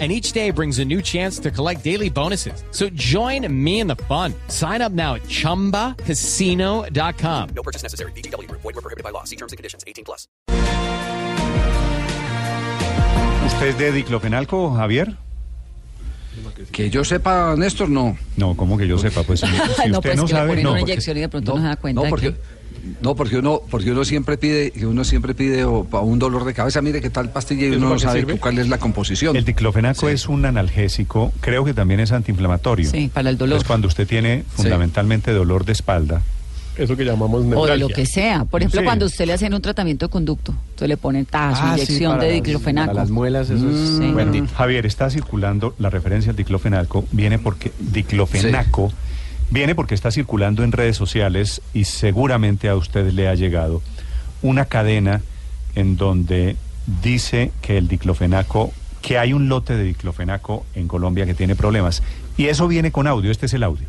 and each day brings a new chance to collect daily bonuses. So join me in the fun. Sign up now at ChumbaCasino.com. No purchase necessary. BGW. Void were prohibited by law. See terms and conditions. 18 plus. ¿Usted es de diclofenalco, Javier? Que yo sepa, Néstor, no. No, como que yo sepa, pues si, si no, usted pues no que le sabe, ponen no. una porque- inyección y de pronto no, se da cuenta. No, porque, que- no, porque uno, porque uno siempre pide, uno siempre pide o, para un dolor de cabeza, mire qué tal pastilla y uno no sabe cu- cuál es la composición. El diclofenaco Sí. es un analgésico, creo que también es antiinflamatorio. Sí, para el dolor. Es cuando usted tiene fundamentalmente dolor de espalda. Eso que llamamos O de neuralgia. lo que sea. Por ejemplo, Sí. cuando usted le hacen un tratamiento de conducto, entonces le ponen tazo, Ah, sí, inyección para de las- diclofenaco. Para las muelas, eso es Sí. Bueno, bendito. Javier, está circulando la referencia al diclofenaco, viene porque diclofenaco viene porque está circulando en redes sociales y seguramente a usted le ha llegado una cadena en donde dice que el diclofenaco, que hay un lote de diclofenaco en Colombia que tiene problemas. Y eso viene con audio, este es el audio.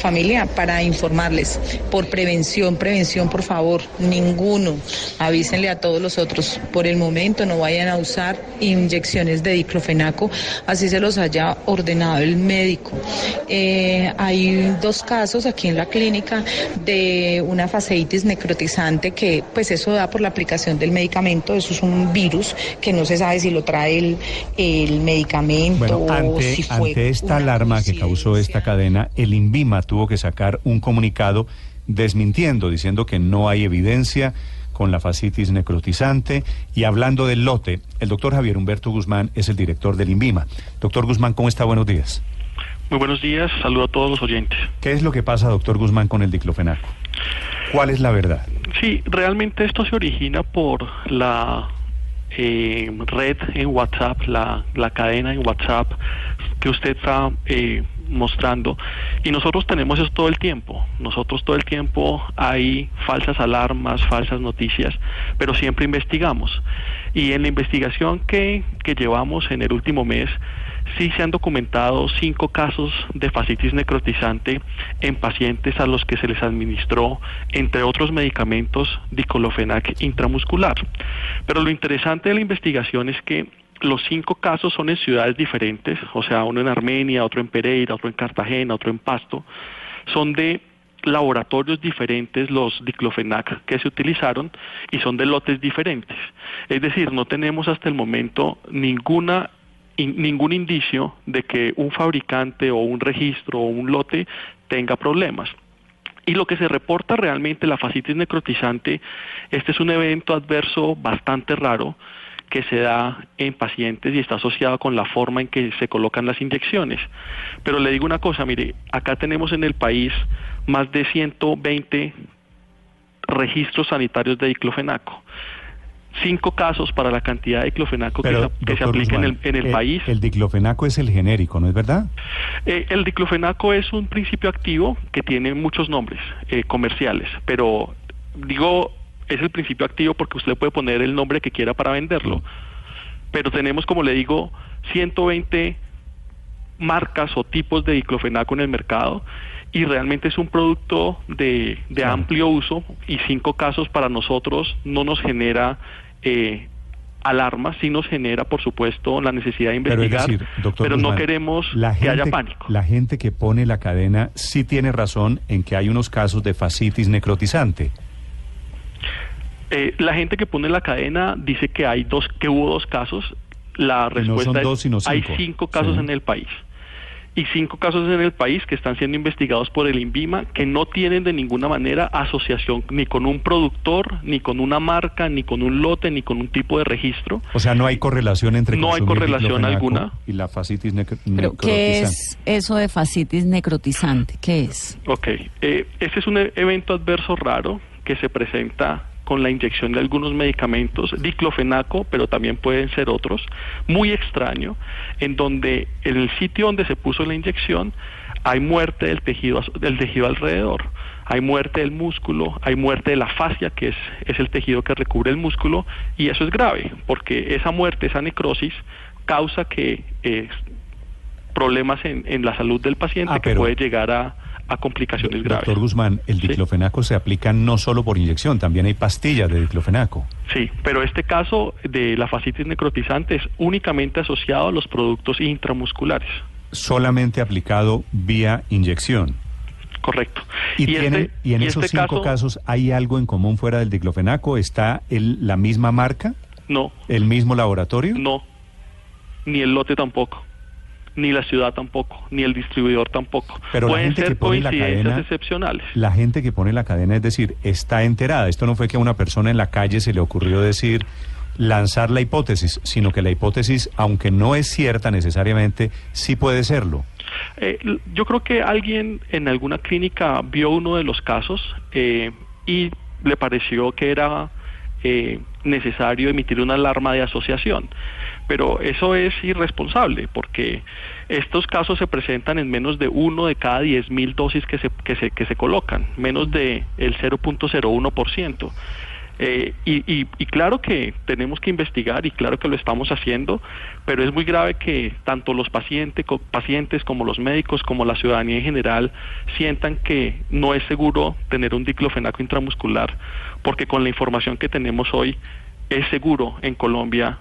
Familia, para informarles, por prevención, prevención, por favor, ninguno, avísenle a todos los otros, por el momento no vayan a usar inyecciones de diclofenaco, así se los haya ordenado el médico. Eh, hay dos casos aquí en la clínica de una fasciitis necrotizante que pues eso da por la aplicación del medicamento, eso es un virus que no se sabe si lo trae el, el medicamento Bueno, o ante, si fue ante esta alarma que causó esta cadena, el INVIMA tuvo que sacar un comunicado desmintiendo, diciendo que no hay evidencia con la fascitis necrotizante y hablando del lote, el doctor Javier Humberto Guzmán es el director del INVIMA. Doctor Guzmán, ¿cómo está? Buenos días. Muy buenos días, saludo a todos los oyentes. ¿Qué es lo que pasa, doctor Guzmán, con el diclofenaco? ¿Cuál es la verdad? Sí, realmente esto se origina por la eh, red en WhatsApp, la, la cadena en WhatsApp que usted está eh, mostrando. Y nosotros tenemos eso todo el tiempo. Nosotros todo el tiempo hay falsas alarmas, falsas noticias, pero siempre investigamos. Y en la investigación que, que llevamos en el último mes, sí se han documentado cinco casos de fascitis necrotizante en pacientes a los que se les administró, entre otros medicamentos, diclofenac intramuscular. Pero lo interesante de la investigación es que los cinco casos son en ciudades diferentes, o sea, uno en Armenia, otro en Pereira, otro en Cartagena, otro en Pasto, son de laboratorios diferentes los diclofenac que se utilizaron y son de lotes diferentes. Es decir, no tenemos hasta el momento ninguna in- ningún indicio de que un fabricante o un registro o un lote tenga problemas. Y lo que se reporta realmente, la fascitis necrotizante, este es un evento adverso bastante raro que se da en pacientes y está asociado con la forma en que se colocan las inyecciones. Pero le digo una cosa, mire, acá tenemos en el país más de 120 registros sanitarios de diclofenaco. Cinco casos para la cantidad de diclofenaco que, se, que se doctor aplica en el, Guzmán, en el eh, país. El diclofenaco es el genérico, ¿no es verdad? Eh, el diclofenaco es un principio activo que tiene muchos nombres eh, comerciales, pero digo es el principio activo porque usted le puede poner el nombre que quiera para venderlo. Pero tenemos, como le digo, 120 marcas o tipos de diclofenaco en el mercado y realmente es un producto de, amplio uso y cinco casos para nosotros no nos genera eh, alarma, sí nos genera, por supuesto, la necesidad de Pero es investigar, decir, doctor pero no queremos la que haya pánico. La gente que pone la cadena sí tiene razón en que hay unos casos de fascitis necrotizante. Eh, la gente que pone la cadena dice que hay dos, que hubo dos casos. La no respuesta son es dos, sino hay cinco. casos Sí. en el país. Y cinco casos en el país que están siendo investigados por el INVIMA que no tienen de ninguna manera asociación ni con un productor, ni con una marca, ni con un lote, ni con un tipo de registro. O sea, no hay correlación entre No hay correlación alguna. y la fascitis necro- Pero, ¿qué necrotizante. es eso de fascitis necrotizante? ¿Qué es? Ok, eh, este es un e- evento adverso raro que se presenta con la inyección de algunos medicamentos, diclofenaco, pero también pueden ser otros, muy extraño, en donde en el sitio donde se puso la inyección hay muerte del tejido, del tejido alrededor. hay muerte del músculo, hay muerte de la fascia, que es, es el tejido que recubre el músculo, y eso es grave, porque esa muerte, esa necrosis, causa que eh, problemas en, en la salud del paciente Ah, que pero- puede llegar a, a complicaciones graves. Doctor Guzmán, el Sí. diclofenaco se aplica no solo por inyección, también hay pastillas de diclofenaco. Sí, pero este caso de la fascitis necrotizante es únicamente asociado a los productos intramusculares. Solamente aplicado vía inyección. Correcto. Y, tiene- este- y en y esos este cinco caso, casos, ¿hay algo en común fuera del diclofenaco? ¿Está el, la misma marca? No, ¿El mismo laboratorio? no. Ni el lote tampoco. Ni la ciudad tampoco. Ni el distribuidor tampoco. Pero Pueden gente ser que pone la coincidencias cadena- excepcionales. La gente que pone la cadena, es decir, está enterada. Esto no fue que a una persona en la calle se le ocurrió decir lanzar la hipótesis, sino que la hipótesis, aunque no es cierta necesariamente, sí puede serlo. Eh, yo creo que alguien en alguna clínica vio uno de los casos eh, y le pareció que era eh, necesario emitir una alarma de asociación. Pero eso es irresponsable porque estos casos se presentan en menos de uno de cada 10 mil dosis que se, que, se, que se colocan, menos de el 0.01%. Eh, y, y, y claro que tenemos que investigar y claro que lo estamos haciendo, pero es muy grave que tanto los pacientes, co- pacientes como los médicos, como la ciudadanía en general, sientan que no es seguro tener un diclofenaco intramuscular, porque con la información que tenemos hoy es seguro en Colombia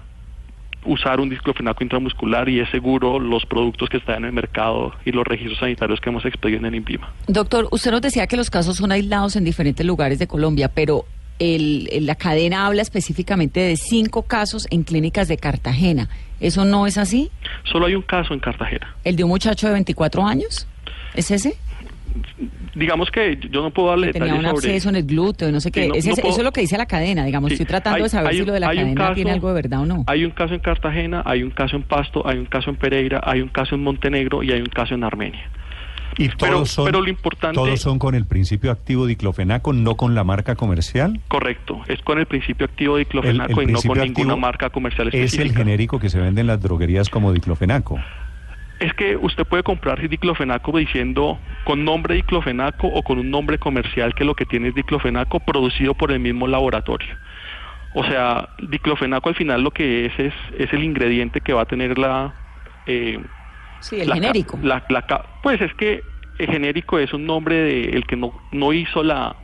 usar un diclofenaco intramuscular y es seguro los productos que están en el mercado y los registros sanitarios que hemos expedido en el INVIMA. Doctor, usted nos decía que los casos son aislados en diferentes lugares de Colombia, pero el- la cadena habla específicamente de cinco casos en clínicas de Cartagena. ¿Eso no es así? Solo hay un caso en Cartagena. ¿El de un muchacho de 24 años? ¿Es ese? Digamos que yo no puedo darle Que tenía un sobre... absceso en el glúteo, no sé Sí, qué. no- Es no ese- puedo- Eso es lo que dice la cadena, digamos. Sí, Estoy tratando hay- de saber si un- lo de la cadena tiene algo de verdad o no. Hay un caso en Cartagena, hay un caso en Pasto, hay un caso en Pereira, hay un caso en Montenegro y hay un caso en Armenia. Y Pero- todos son, pero lo importante- todos son con el principio activo diclofenaco, no con la marca comercial. Correcto, es con el principio activo de El- el diclofenaco y no con ninguna marca comercial Es el específica. genérico que se vende en las droguerías como diclofenaco. Es que usted puede comprar diclofenaco diciendo con nombre diclofenaco o con un nombre comercial que lo que tiene es diclofenaco producido por el mismo laboratorio. O sea, diclofenaco al final lo que es es, es el ingrediente que va a tener la... eh, Sí, el la genérico. la- la ca- pues es que el genérico es un nombre de el que no, no hizo la,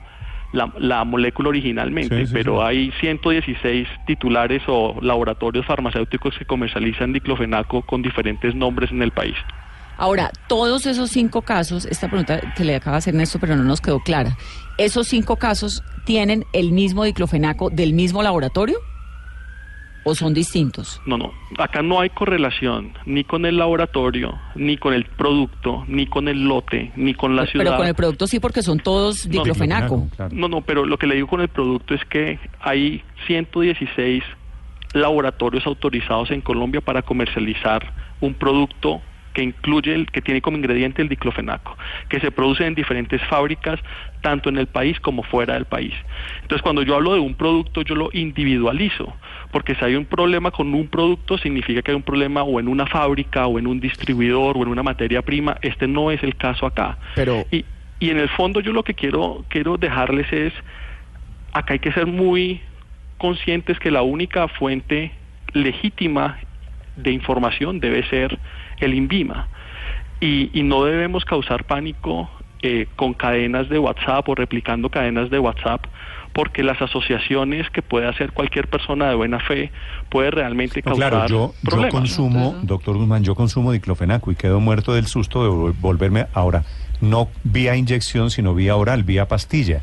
la, la molécula originalmente, Sí, sí, pero sí. hay 116 titulares o laboratorios farmacéuticos que comercializan diclofenaco con diferentes nombres en el país. Ahora, todos esos cinco casos, esta pregunta que le acaba de hacer Néstor, pero no nos quedó clara. ¿Esos cinco casos tienen el mismo diclofenaco del mismo laboratorio? ¿O son distintos? No, no, acá no hay correlación ni con el laboratorio, ni con el producto, ni con el lote, ni con la ciudad. Pero con el producto sí, porque son todos No, diclofenaco. Claro. No, no, pero lo que le digo con el producto es que hay 116 laboratorios autorizados en Colombia para comercializar un producto que incluye el que tiene como ingrediente el diclofenaco, que se produce en diferentes fábricas, tanto en el país como fuera del país. Entonces, cuando yo hablo de un producto, yo lo individualizo, porque si hay un problema con un producto, significa que hay un problema o en una fábrica, o en un distribuidor, o en una materia prima. Este no es el caso acá. Pero- y, y en el fondo yo lo que quiero quiero dejarles es acá hay que ser muy conscientes que la única fuente legítima de información debe ser el INVIMA y, y no debemos causar pánico eh, con cadenas de WhatsApp o replicando cadenas de WhatsApp porque las asociaciones que puede hacer cualquier persona de buena fe puede realmente No, causar claro, yo, yo consumo, Claro. doctor Guzmán, yo consumo diclofenaco y quedo muerto del susto de vol- volverme ahora, no vía inyección, sino vía oral, vía pastilla.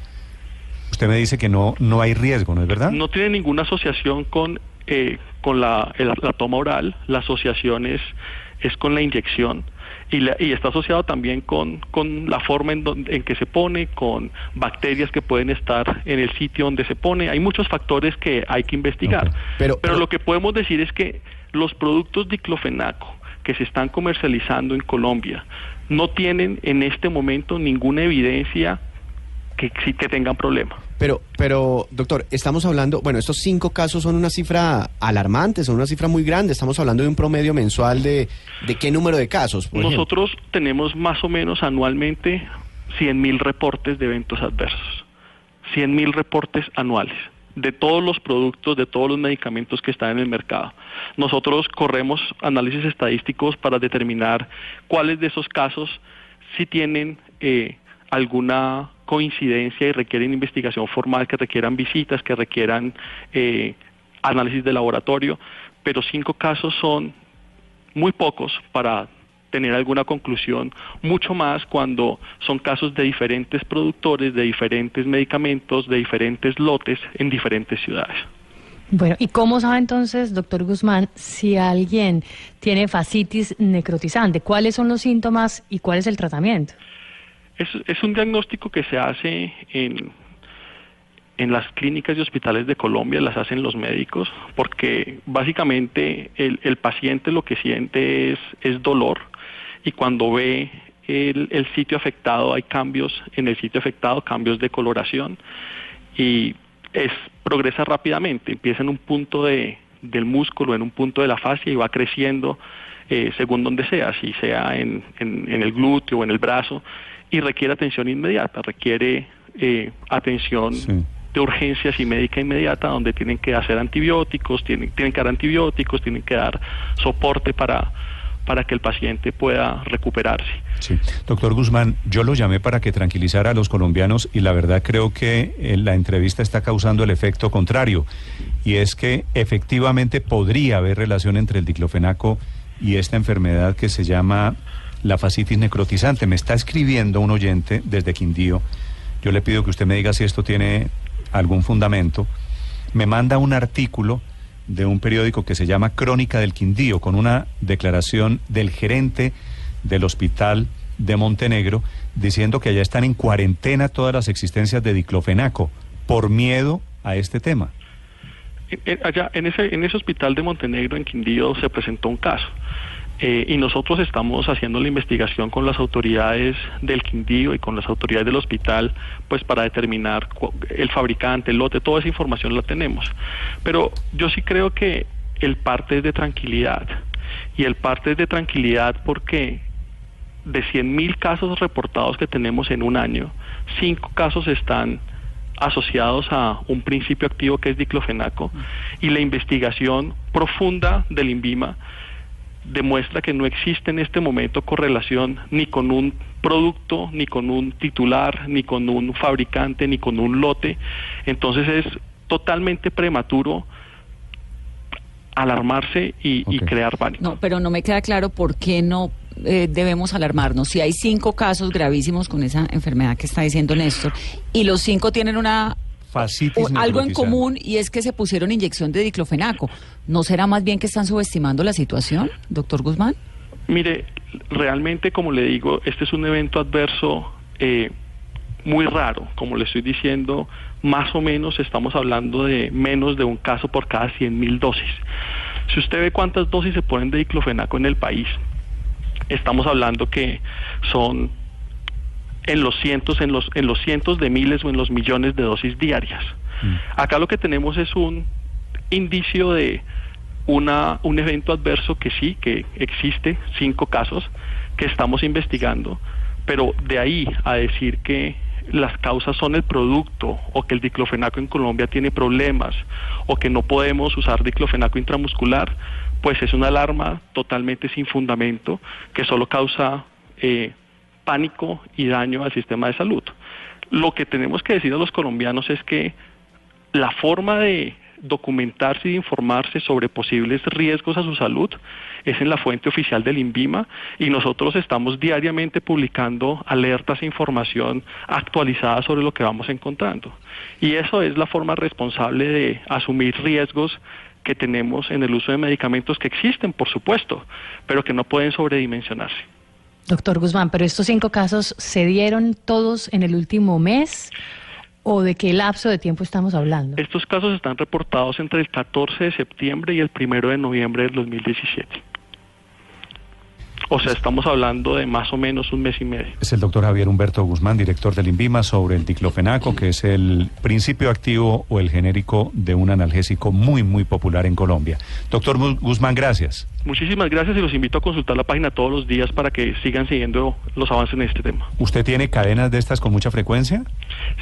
Usted me dice que no, no hay riesgo, ¿no es verdad? No tiene ninguna asociación con, eh, con la, el- la toma oral, la asociación es, es con la inyección y, la- y está asociado también con, con la forma en, donde- en que se pone, con bacterias que pueden estar en el sitio donde se pone. Hay muchos factores que hay que investigar. Ok. Pero- pero- lo que podemos decir es que los productos diclofenaco que se están comercializando en Colombia no tienen en este momento ninguna evidencia que, sí que tengan problema. Pero, pero, doctor, estamos hablando, bueno, estos cinco casos son una cifra alarmante, son una cifra muy grande. Estamos hablando de un promedio mensual de, de qué número de casos. por ejemplo? Nosotros tenemos más o menos anualmente 100.000 reportes de eventos adversos, 100.000 reportes anuales de todos los productos, de todos los medicamentos que están en el mercado. Nosotros corremos análisis estadísticos para determinar cuáles de esos casos sí tienen eh, alguna coincidencia y requieren investigación formal, que requieran visitas, que requieran eh, análisis de laboratorio, pero cinco casos son muy pocos para tener alguna conclusión, mucho más cuando son casos de diferentes productores, de diferentes medicamentos, de diferentes lotes en diferentes ciudades. Bueno, ¿y cómo sabe entonces, doctor Guzmán, si alguien tiene fascitis necrotizante? ¿Cuáles son los síntomas y cuál es el tratamiento? Es, un diagnóstico que se hace en, en las clínicas y hospitales de Colombia, las hacen los médicos, porque básicamente el, paciente lo que siente es, es dolor, y cuando ve el, sitio afectado hay cambios en el sitio afectado, cambios de coloración y es progresa rápidamente, empieza en un punto de, del músculo, en un punto de la fascia y va creciendo eh, según donde sea, si sea en, en, el glúteo o en el brazo y requiere atención inmediata, requiere eh, atención de urgencias y médica inmediata donde tienen que hacer antibióticos, tienen, tienen que dar antibióticos, tienen que dar soporte para para que el paciente pueda recuperarse. Sí, doctor Guzmán, yo lo llamé para que tranquilizara a los colombianos y la verdad creo que eh, la entrevista está causando el efecto contrario y es que efectivamente podría haber relación entre el diclofenaco y esta enfermedad que se llama la fascitis necrotizante. Me está escribiendo un oyente desde Quindío. Yo le pido que usted me diga si esto tiene algún fundamento. Me manda un artículo de un periódico que se llama Crónica del Quindío, con una declaración del gerente del hospital de Montenegro, diciendo que allá están en cuarentena todas las existencias de diclofenaco por miedo a este tema. Allá en ese, en ese hospital de Montenegro, en Quindío, se presentó un caso. Eh, y nosotros estamos haciendo la investigación con las autoridades del Quindío y con las autoridades del hospital, pues para determinar el fabricante, el lote, toda esa información la tenemos. Pero yo sí creo que el parte es de tranquilidad. Y el parte es de tranquilidad porque de 100.000 casos reportados que tenemos en un año, cinco casos están asociados a un principio activo que es diclofenaco y la investigación profunda del INVIMA demuestra que no existe en este momento correlación ni con un producto, ni con un titular, ni con un fabricante, ni con un lote. Entonces es totalmente prematuro alarmarse y, crear pánico. No, pero no me queda claro por qué no eh, debemos alarmarnos. Si hay cinco casos gravísimos con esa enfermedad que está diciendo Néstor y los cinco tienen una algo en común y es que se pusieron inyección de diclofenaco. ¿No será más bien que están subestimando la situación, doctor Guzmán? Mire, realmente, como le digo, este es un evento adverso eh, muy raro. Como le estoy diciendo, más o menos estamos hablando de menos de un caso por cada 100 mil dosis. Si usted ve cuántas dosis se ponen de diclofenaco en el país, estamos hablando que son en los cientos, en los, en los cientos de miles o en los millones de dosis diarias. Mm. Acá lo que tenemos es un indicio de una, un evento adverso que sí, que existe, cinco casos que estamos investigando, pero de ahí a decir que las causas son el producto o que el diclofenaco en Colombia tiene problemas o que no podemos usar diclofenaco intramuscular, pues es una alarma totalmente sin fundamento que solo causa eh, pánico y daño al sistema de salud. Lo que tenemos que decir a los colombianos es que la forma de documentarse y informarse sobre posibles riesgos a su salud es en la fuente oficial del INVIMA y nosotros estamos diariamente publicando alertas e información actualizada sobre lo que vamos encontrando. Y eso es la forma responsable de asumir riesgos que tenemos en el uso de medicamentos que existen, por supuesto, pero que no pueden sobredimensionarse. Doctor Guzmán, pero estos cinco casos se dieron todos en el último mes o de qué lapso de tiempo estamos hablando? Estos casos están reportados entre el 14 de septiembre y el 1 de noviembre del 2017. O sea, estamos hablando de más o menos un mes y medio. Es el doctor Javier Humberto Guzmán, director del INVIMA, sobre el diclofenaco, que es el principio activo o el genérico de un analgésico muy, muy popular en Colombia. Doctor Guzmán, gracias. Muchísimas gracias y los invito a consultar la página todos los días para que sigan siguiendo los avances en este tema. ¿Usted tiene cadenas de estas con mucha frecuencia?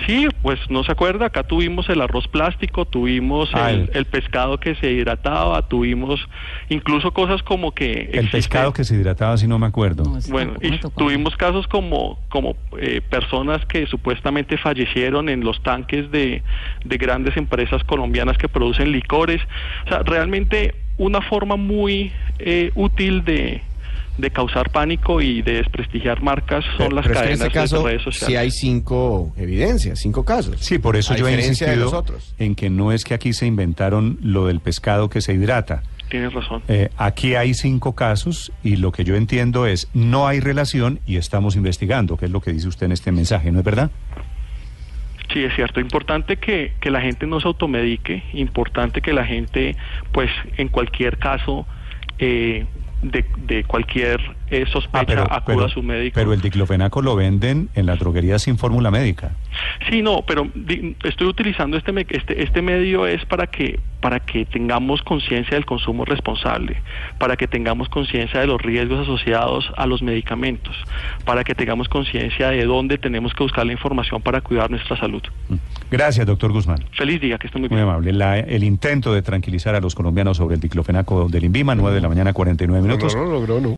Sí, pues no se acuerda, acá tuvimos el arroz plástico, tuvimos Ah, el, pescado que se hidrataba, tuvimos incluso cosas como que... El pescado que se hidrataba, si no me acuerdo. No, Bueno, y tuvimos casos como, como eh, personas que supuestamente fallecieron en los tanques de, de grandes empresas colombianas que producen licores. O sea, realmente una forma muy eh, útil de, de causar pánico y de desprestigiar marcas son Pero, las pero es que en cadenas este caso de redes sociales. sí hay cinco evidencias, cinco casos. Sí, por eso A yo he insistido en que no es que aquí se inventaron lo del pescado que se hidrata. Tienes razón. Eh, aquí hay cinco casos y lo que yo entiendo es no hay relación y estamos investigando, que es lo que dice usted en este mensaje, ¿no es verdad? Sí, es cierto. Importante que, que la gente no se automedique, importante que la gente, pues, en cualquier caso eh, de, de cualquier eh, sospecha, acuda a su médico. pero el diclofenaco lo venden en las droguerías sin fórmula médica. Sí, no, pero di- estoy utilizando este, me- este este medio es para que para que tengamos conciencia del consumo responsable, para que tengamos conciencia de los riesgos asociados a los medicamentos, para que tengamos conciencia de dónde tenemos que buscar la información para cuidar nuestra salud. Gracias, doctor Guzmán. Feliz día, que esté muy Muy bien. amable. La- el intento de tranquilizar a los colombianos sobre el diclofenaco del INVIMA, 9 de la mañana, 49 minutos. No, no, no.